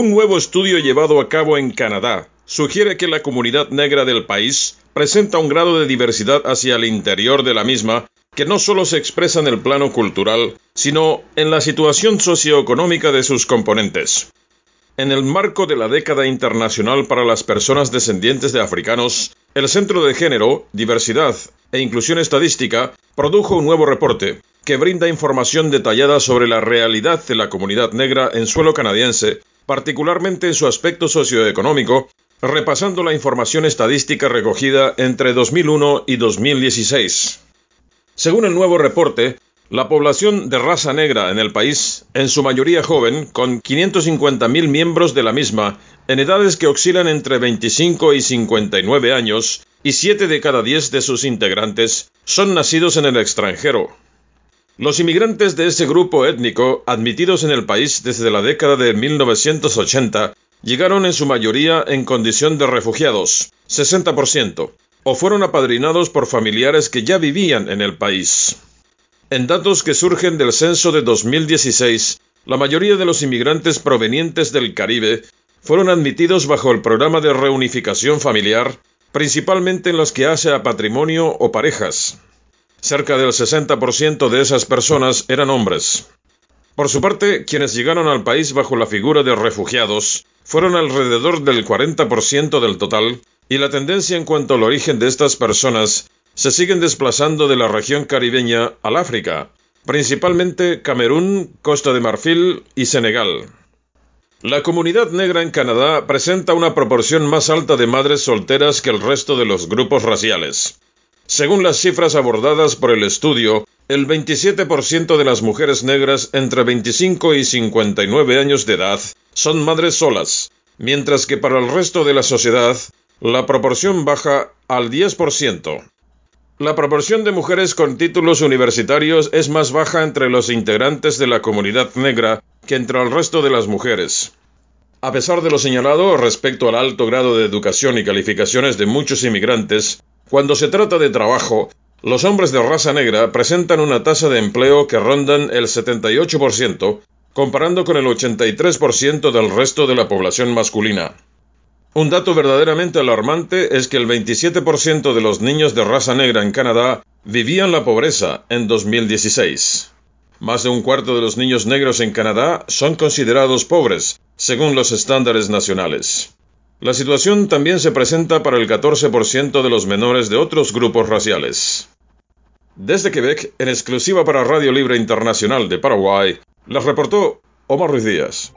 Un nuevo estudio llevado a cabo en Canadá sugiere que la comunidad negra del país presenta un grado de diversidad hacia el interior de la misma que no solo se expresa en el plano cultural, sino en la situación socioeconómica de sus componentes. En el marco de la década internacional para las personas descendientes de africanos, el Centro de Género, Diversidad e Inclusión Estadística produjo un nuevo reporte que brinda información detallada sobre la realidad de la comunidad negra en suelo canadiense, particularmente en su aspecto socioeconómico, repasando la información estadística recogida entre 2001 y 2016. Según el nuevo reporte, la población de raza negra en el país, en su mayoría joven, con 550.000 miembros de la misma, en edades que oscilan entre 25 y 59 años, y 7 de cada 10 de sus integrantes son nacidos en el extranjero. Los inmigrantes de ese grupo étnico, admitidos en el país desde la década de 1980, llegaron en su mayoría en condición de refugiados, 60%, o fueron apadrinados por familiares que ya vivían en el país. En datos que surgen del censo de 2016, la mayoría de los inmigrantes provenientes del Caribe fueron admitidos bajo el programa de reunificación familiar, principalmente en los que hace a patrimonio o parejas. Cerca del 60% de esas personas eran hombres. Por su parte, quienes llegaron al país bajo la figura de refugiados fueron alrededor del 40% del total, y la tendencia en cuanto al origen de estas personas se siguen desplazando de la región caribeña al África, principalmente Camerún, Costa de Marfil y Senegal. La comunidad negra en Canadá presenta una proporción más alta de madres solteras que el resto de los grupos raciales. Según las cifras abordadas por el estudio, el 27% de las mujeres negras entre 25 y 59 años de edad son madres solas, mientras que para el resto de la sociedad la proporción baja al 10%. La proporción de mujeres con títulos universitarios es más baja entre los integrantes de la comunidad negra que entre el resto de las mujeres. A pesar de lo señalado respecto al alto grado de educación y calificaciones de muchos inmigrantes, cuando se trata de trabajo, los hombres de raza negra presentan una tasa de empleo que rondan el 78%, comparando con el 83% del resto de la población masculina. Un dato verdaderamente alarmante es que el 27% de los niños de raza negra en Canadá vivían la pobreza en 2016. Más de un cuarto de los niños negros en Canadá son considerados pobres, según los estándares nacionales. La situación también se presenta para el 14% de los menores de otros grupos raciales. Desde Quebec, en exclusiva para Radio Libre Internacional de Paraguay, les reportó Omar Ruiz Díaz.